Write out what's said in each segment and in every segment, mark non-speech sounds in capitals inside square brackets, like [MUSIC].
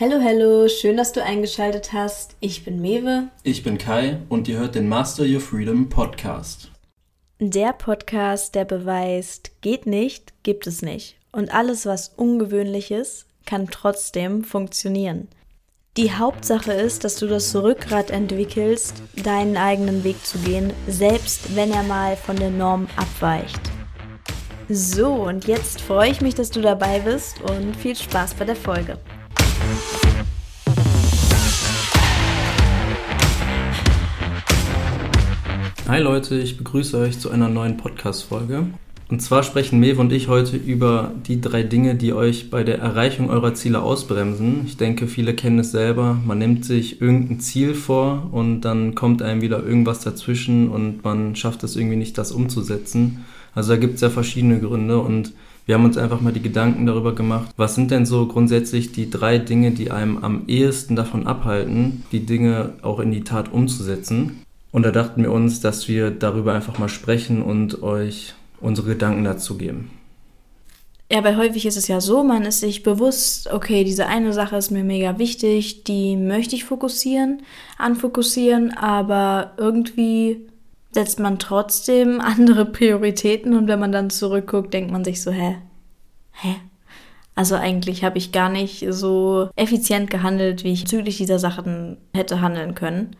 Hallo, hallo, schön, dass du eingeschaltet hast. Ich bin Mewe. Ich bin Kai und ihr hört den Master Your Freedom Podcast. Der Podcast, der beweist, geht nicht, gibt es nicht. Und alles, was ungewöhnlich ist, kann trotzdem funktionieren. Die Hauptsache ist, dass du das Rückgrat entwickelst, deinen eigenen Weg zu gehen, selbst wenn er mal von der Norm abweicht. So, und jetzt freue ich mich, dass du dabei bist und viel Spaß bei der Folge. Hi Leute, ich begrüße euch zu einer neuen Podcast-Folge. Und zwar sprechen Mev und ich heute über die drei Dinge, die euch bei der Erreichung eurer Ziele ausbremsen. Ich denke, viele kennen es selber. Man nimmt sich irgendein Ziel vor und dann kommt einem wieder irgendwas dazwischen und man schafft es irgendwie nicht, das umzusetzen. Also da gibt es ja verschiedene Gründe und wir haben uns einfach mal die Gedanken darüber gemacht, was sind denn so grundsätzlich die drei Dinge, die einem am ehesten davon abhalten, die Dinge auch in die Tat umzusetzen. Und da dachten wir uns, dass wir darüber einfach mal sprechen und euch unsere Gedanken dazu geben. Ja, weil häufig ist es ja so, man ist sich bewusst, okay, diese eine Sache ist mir mega wichtig, die möchte ich fokussieren, anfokussieren, aber irgendwie setzt man trotzdem [LAUGHS] andere Prioritäten und wenn man dann zurückguckt, denkt man sich so, hä? Hä? Also eigentlich habe ich gar nicht so effizient gehandelt, wie ich bezüglich dieser Sachen hätte handeln können.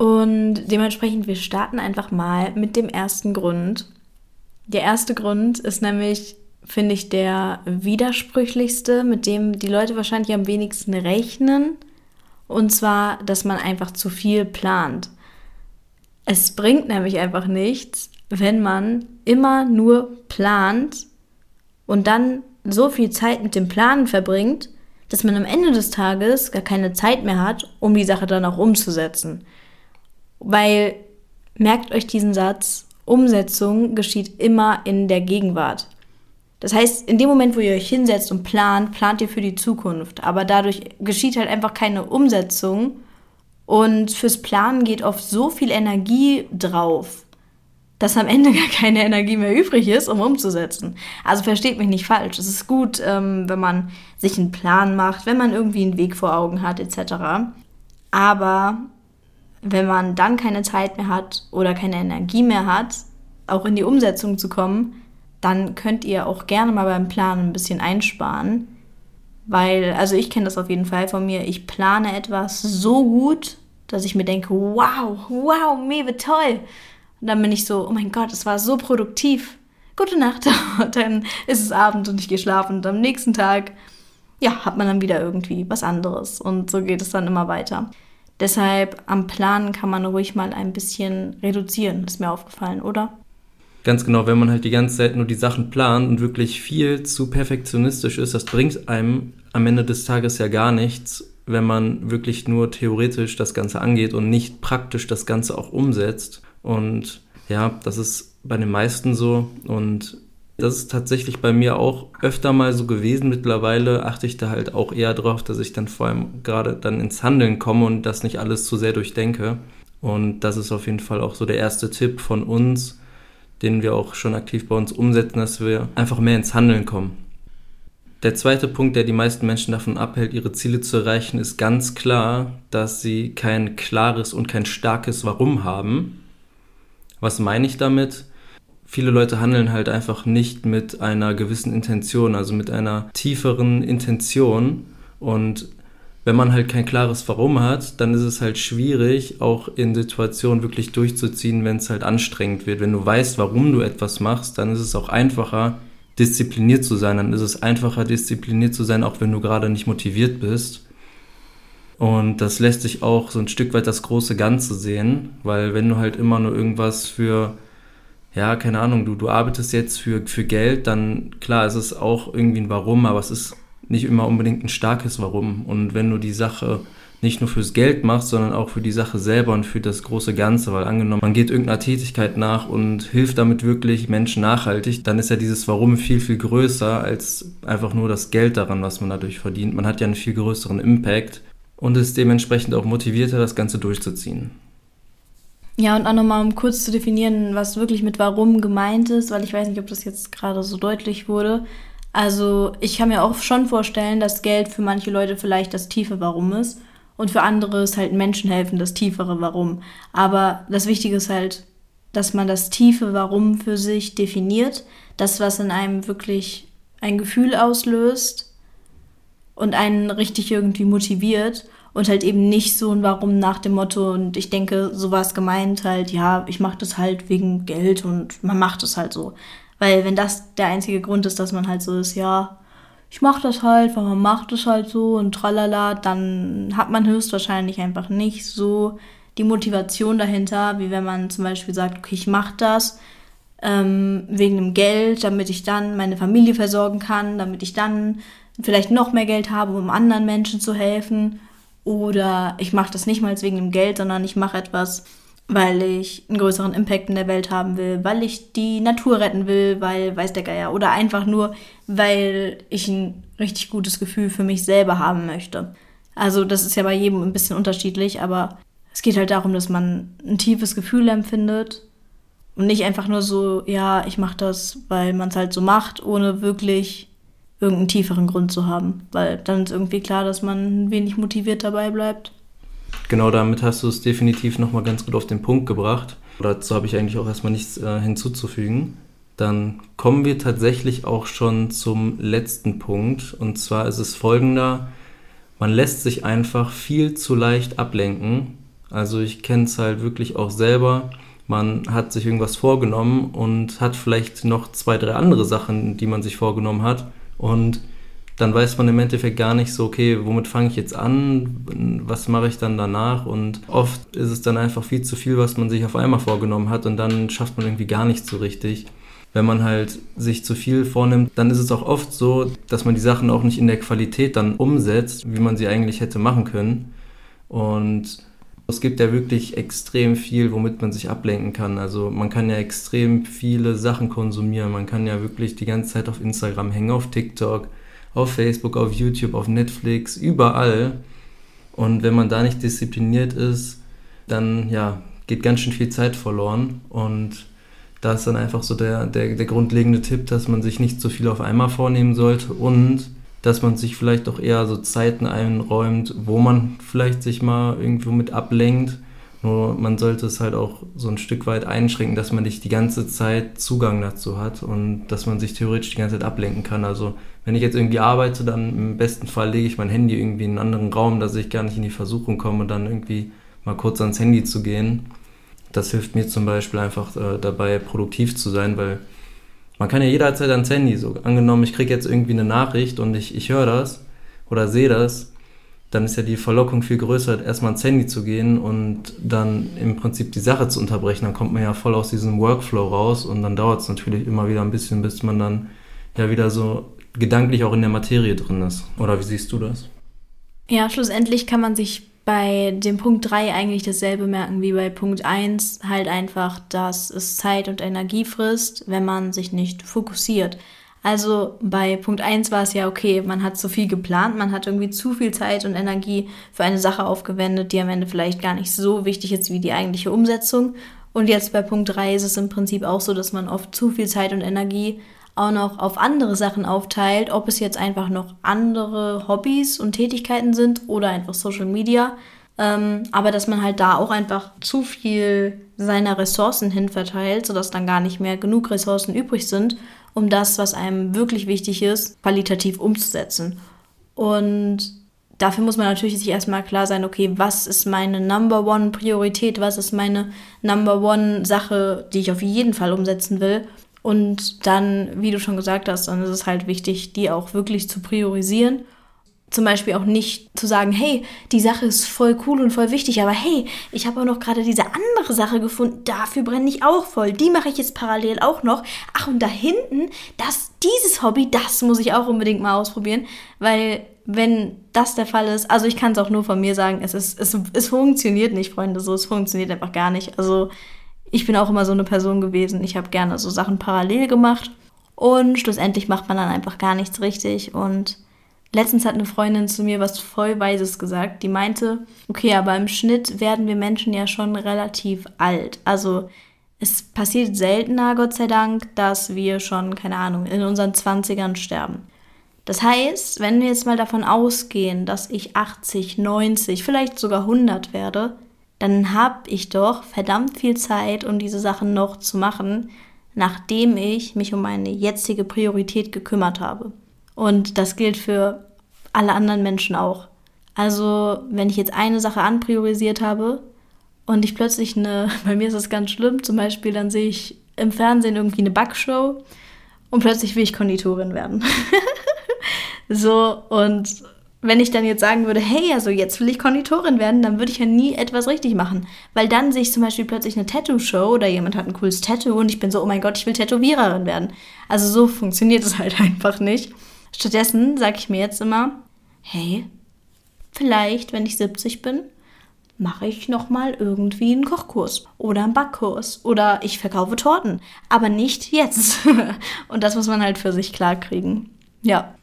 Und dementsprechend, wir starten einfach mal mit dem ersten Grund. Der erste Grund ist nämlich, finde ich, der widersprüchlichste, mit dem die Leute wahrscheinlich am wenigsten rechnen. Und zwar, dass man einfach zu viel plant. Es bringt nämlich einfach nichts, wenn man immer nur plant und dann so viel Zeit mit dem Planen verbringt, dass man am Ende des Tages gar keine Zeit mehr hat, um die Sache dann auch umzusetzen. Weil, merkt euch diesen Satz, Umsetzung geschieht immer in der Gegenwart. Das heißt, in dem Moment, wo ihr euch hinsetzt und plant, plant ihr für die Zukunft. Aber dadurch geschieht halt einfach keine Umsetzung. Und fürs Planen geht oft so viel Energie drauf, dass am Ende [LAUGHS] gar keine Energie mehr übrig ist, um umzusetzen. Also versteht mich nicht falsch. Es ist gut, ähm, wenn man sich einen Plan macht, wenn man irgendwie einen Weg vor Augen hat, etc. Aber wenn man dann keine Zeit mehr hat oder keine Energie mehr hat, auch in die Umsetzung zu kommen, dann könnt ihr auch gerne mal beim Planen ein bisschen einsparen. Weil, also ich kenne das auf jeden Fall von mir, ich plane etwas so gut, dass ich mir denke, wow, wow, Mewe, toll. Und dann bin ich so, oh mein Gott, es war so produktiv. Gute Nacht. Und [LAUGHS] dann ist es Abend und ich gehe schlafen. Und am nächsten Tag, ja, hat man dann wieder irgendwie was anderes. Und so geht es dann immer weiter. Deshalb am Planen kann man ruhig mal ein bisschen reduzieren, ist mir aufgefallen, oder? Ganz genau, wenn man halt die ganze Zeit nur die Sachen plant und wirklich viel zu perfektionistisch ist, das bringt einem am Ende des Tages ja gar nichts, wenn man wirklich nur theoretisch das Ganze angeht und nicht praktisch das Ganze auch umsetzt. Und ja, das ist bei den meisten so. Und das ist tatsächlich bei mir auch öfter mal so gewesen. Mittlerweile achte ich da halt auch eher drauf, dass ich dann vor allem gerade dann ins Handeln komme und das nicht alles zu sehr durchdenke. Und das ist auf jeden Fall auch so der erste Tipp von uns, den wir auch schon aktiv bei uns umsetzen, dass wir einfach mehr ins Handeln kommen. Der zweite Punkt, der die meisten Menschen davon abhält, ihre Ziele zu erreichen, ist ganz klar, dass sie kein klares und kein starkes Warum haben. Was meine ich damit? Viele Leute handeln halt einfach nicht mit einer gewissen Intention, also mit einer tieferen Intention. Und wenn man halt kein klares Warum hat, dann ist es halt schwierig, auch in Situationen wirklich durchzuziehen, wenn es halt anstrengend wird. Wenn du weißt, warum du etwas machst, dann ist es auch einfacher, diszipliniert zu sein. Dann ist es einfacher, diszipliniert zu sein, auch wenn du gerade nicht motiviert bist. Und das lässt sich auch so ein Stück weit das große Ganze sehen, weil wenn du halt immer nur irgendwas für ja, keine Ahnung, du, du arbeitest jetzt für, für Geld, dann klar, es ist auch irgendwie ein Warum, aber es ist nicht immer unbedingt ein starkes Warum. Und wenn du die Sache nicht nur fürs Geld machst, sondern auch für die Sache selber und für das große Ganze, weil angenommen, man geht irgendeiner Tätigkeit nach und hilft damit wirklich Menschen nachhaltig, dann ist ja dieses Warum viel, viel größer als einfach nur das Geld daran, was man dadurch verdient. Man hat ja einen viel größeren Impact und ist dementsprechend auch motivierter, das Ganze durchzuziehen. Ja, und auch nochmal, um kurz zu definieren, was wirklich mit warum gemeint ist, weil ich weiß nicht, ob das jetzt gerade so deutlich wurde. Also ich kann mir auch schon vorstellen, dass Geld für manche Leute vielleicht das tiefe Warum ist und für andere ist halt Menschen helfen das tiefere Warum. Aber das Wichtige ist halt, dass man das tiefe Warum für sich definiert, das, was in einem wirklich ein Gefühl auslöst und einen richtig irgendwie motiviert und halt eben nicht so ein Warum nach dem Motto und ich denke, so war es gemeint halt, ja, ich mache das halt wegen Geld und man macht es halt so. Weil wenn das der einzige Grund ist, dass man halt so ist, ja, ich mache das halt, weil man macht es halt so und tralala, dann hat man höchstwahrscheinlich einfach nicht so die Motivation dahinter, wie wenn man zum Beispiel sagt, okay, ich mache das ähm, wegen dem Geld, damit ich dann meine Familie versorgen kann, damit ich dann vielleicht noch mehr Geld habe, um anderen Menschen zu helfen. Oder ich mache das nicht mal wegen dem Geld, sondern ich mache etwas, weil ich einen größeren Impact in der Welt haben will, weil ich die Natur retten will, weil weiß der Geier. Oder einfach nur, weil ich ein richtig gutes Gefühl für mich selber haben möchte. Also das ist ja bei jedem ein bisschen unterschiedlich, aber es geht halt darum, dass man ein tiefes Gefühl empfindet und nicht einfach nur so, ja, ich mache das, weil man es halt so macht, ohne wirklich irgendeinen tieferen Grund zu haben. Weil dann ist irgendwie klar, dass man wenig motiviert dabei bleibt. Genau, damit hast du es definitiv nochmal ganz gut auf den Punkt gebracht. Dazu habe ich eigentlich auch erstmal nichts äh, hinzuzufügen. Dann kommen wir tatsächlich auch schon zum letzten Punkt. Und zwar ist es folgender. Man lässt sich einfach viel zu leicht ablenken. Also ich kenne es halt wirklich auch selber. Man hat sich irgendwas vorgenommen und hat vielleicht noch zwei, drei andere Sachen, die man sich vorgenommen hat. Und dann weiß man im Endeffekt gar nicht so, okay, womit fange ich jetzt an, was mache ich dann danach und oft ist es dann einfach viel zu viel, was man sich auf einmal vorgenommen hat und dann schafft man irgendwie gar nichts so richtig. Wenn man halt sich zu viel vornimmt, dann ist es auch oft so, dass man die Sachen auch nicht in der Qualität dann umsetzt, wie man sie eigentlich hätte machen können. Und es gibt ja wirklich extrem viel, womit man sich ablenken kann. Also man kann ja extrem viele Sachen konsumieren. Man kann ja wirklich die ganze Zeit auf Instagram hängen, auf TikTok auf Facebook, auf YouTube, auf Netflix, überall. Und wenn man da nicht diszipliniert ist, dann ja, geht ganz schön viel Zeit verloren. Und da ist dann einfach so der, der, der grundlegende Tipp, dass man sich nicht so viel auf einmal vornehmen sollte und dass man sich vielleicht auch eher so Zeiten einräumt, wo man vielleicht sich mal irgendwo mit ablenkt nur man sollte es halt auch so ein Stück weit einschränken, dass man nicht die ganze Zeit Zugang dazu hat und dass man sich theoretisch die ganze Zeit ablenken kann. Also wenn ich jetzt irgendwie arbeite, dann im besten Fall lege ich mein Handy irgendwie in einen anderen Raum, dass ich gar nicht in die Versuchung komme, dann irgendwie mal kurz ans Handy zu gehen. Das hilft mir zum Beispiel einfach äh, dabei, produktiv zu sein, weil man kann ja jederzeit ans Handy. So angenommen, ich kriege jetzt irgendwie eine Nachricht und ich, ich höre das oder sehe das, dann ist ja die Verlockung viel größer, erstmal ins Handy zu gehen und dann im Prinzip die Sache zu unterbrechen. Dann kommt man ja voll aus diesem Workflow raus und dann dauert es natürlich immer wieder ein bisschen, bis man dann ja wieder so gedanklich auch in der Materie drin ist. Oder wie siehst du das? Ja, schlussendlich kann man sich bei dem Punkt 3 eigentlich dasselbe merken wie bei Punkt 1. Halt einfach, dass es Zeit und Energie frisst, wenn man sich nicht fokussiert. Also bei Punkt 1 war es ja okay, man hat zu viel geplant, man hat irgendwie zu viel Zeit und Energie für eine Sache aufgewendet, die am Ende vielleicht gar nicht so wichtig ist wie die eigentliche Umsetzung. Und jetzt bei Punkt 3 ist es im Prinzip auch so, dass man oft zu viel Zeit und Energie auch noch auf andere Sachen aufteilt, ob es jetzt einfach noch andere Hobbys und Tätigkeiten sind oder einfach Social Media. Ähm, aber dass man halt da auch einfach zu viel seiner Ressourcen hin verteilt, sodass dann gar nicht mehr genug Ressourcen übrig sind um das, was einem wirklich wichtig ist, qualitativ umzusetzen. Und dafür muss man natürlich sich erstmal klar sein, okay, was ist meine Number One Priorität, was ist meine Number One Sache, die ich auf jeden Fall umsetzen will. Und dann, wie du schon gesagt hast, dann ist es halt wichtig, die auch wirklich zu priorisieren zum Beispiel auch nicht zu sagen, hey, die Sache ist voll cool und voll wichtig, aber hey, ich habe auch noch gerade diese andere Sache gefunden, dafür brenne ich auch voll. Die mache ich jetzt parallel auch noch. Ach, und da hinten, das, dieses Hobby, das muss ich auch unbedingt mal ausprobieren, weil wenn das der Fall ist, also ich kann es auch nur von mir sagen, es ist, es, es funktioniert nicht, Freunde, so, es funktioniert einfach gar nicht. Also ich bin auch immer so eine Person gewesen, ich habe gerne so Sachen parallel gemacht und schlussendlich macht man dann einfach gar nichts richtig und Letztens hat eine Freundin zu mir was voll Weises gesagt. Die meinte, okay, aber im Schnitt werden wir Menschen ja schon relativ alt. Also es passiert seltener, Gott sei Dank, dass wir schon, keine Ahnung, in unseren 20ern sterben. Das heißt, wenn wir jetzt mal davon ausgehen, dass ich 80, 90, vielleicht sogar 100 werde, dann habe ich doch verdammt viel Zeit, um diese Sachen noch zu machen, nachdem ich mich um meine jetzige Priorität gekümmert habe. Und das gilt für alle anderen Menschen auch. Also, wenn ich jetzt eine Sache anpriorisiert habe und ich plötzlich eine, [LAUGHS] bei mir ist das ganz schlimm, zum Beispiel dann sehe ich im Fernsehen irgendwie eine Backshow und plötzlich will ich Konditorin werden. [LAUGHS] so, und wenn ich dann jetzt sagen würde, hey, also jetzt will ich Konditorin werden, dann würde ich ja nie etwas richtig machen. Weil dann sehe ich zum Beispiel plötzlich eine Tattoo-Show oder jemand hat ein cooles Tattoo und ich bin so, oh mein Gott, ich will Tätowiererin werden. Also so funktioniert es halt [LAUGHS] einfach nicht. Stattdessen sage ich mir jetzt immer, hey, vielleicht, wenn ich 70 bin, mache ich nochmal irgendwie einen Kochkurs oder einen Backkurs oder ich verkaufe Torten. Aber nicht jetzt. [LAUGHS] und das muss man halt für sich klar kriegen. Ja.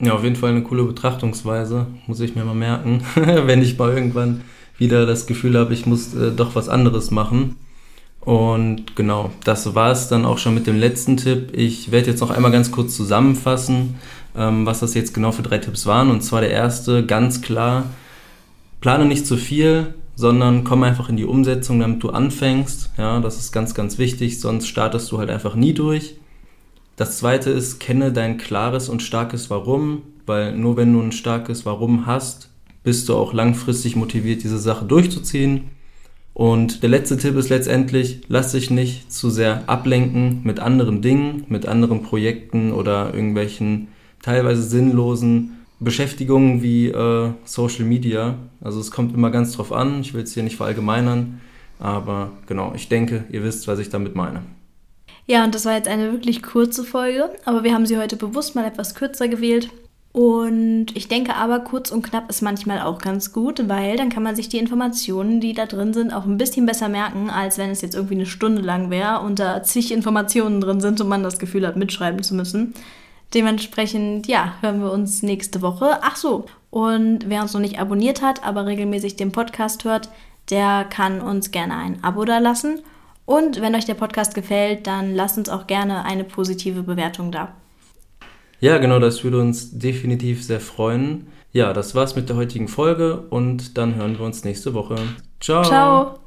Ja, auf jeden Fall eine coole Betrachtungsweise, muss ich mir mal merken, [LAUGHS] wenn ich mal irgendwann wieder das Gefühl habe, ich muss äh, doch was anderes machen. Und genau, das war es dann auch schon mit dem letzten Tipp. Ich werde jetzt noch einmal ganz kurz zusammenfassen, ähm, was das jetzt genau für drei Tipps waren. Und zwar der erste, ganz klar, plane nicht zu viel, sondern komm einfach in die Umsetzung, damit du anfängst. Ja, das ist ganz, ganz wichtig, sonst startest du halt einfach nie durch. Das zweite ist, kenne dein klares und starkes Warum, weil nur wenn du ein starkes Warum hast, bist du auch langfristig motiviert, diese Sache durchzuziehen. Und der letzte Tipp ist letztendlich, lass dich nicht zu sehr ablenken mit anderen Dingen, mit anderen Projekten oder irgendwelchen teilweise sinnlosen Beschäftigungen wie äh, Social Media. Also es kommt immer ganz drauf an, ich will es hier nicht verallgemeinern, aber genau, ich denke, ihr wisst, was ich damit meine. Ja, und das war jetzt eine wirklich kurze Folge, aber wir haben sie heute bewusst mal etwas kürzer gewählt. Und ich denke aber, kurz und knapp ist manchmal auch ganz gut, weil dann kann man sich die Informationen, die da drin sind, auch ein bisschen besser merken, als wenn es jetzt irgendwie eine Stunde lang wäre und da zig Informationen drin sind und man das Gefühl hat, mitschreiben zu müssen. Dementsprechend, ja, hören wir uns nächste Woche. Ach so, und wer uns noch nicht abonniert hat, aber regelmäßig den Podcast hört, der kann uns gerne ein Abo da lassen. Und wenn euch der Podcast gefällt, dann lasst uns auch gerne eine positive Bewertung da. Ja, genau, das würde uns definitiv sehr freuen. Ja, das war's mit der heutigen Folge und dann hören wir uns nächste Woche. Ciao. Ciao.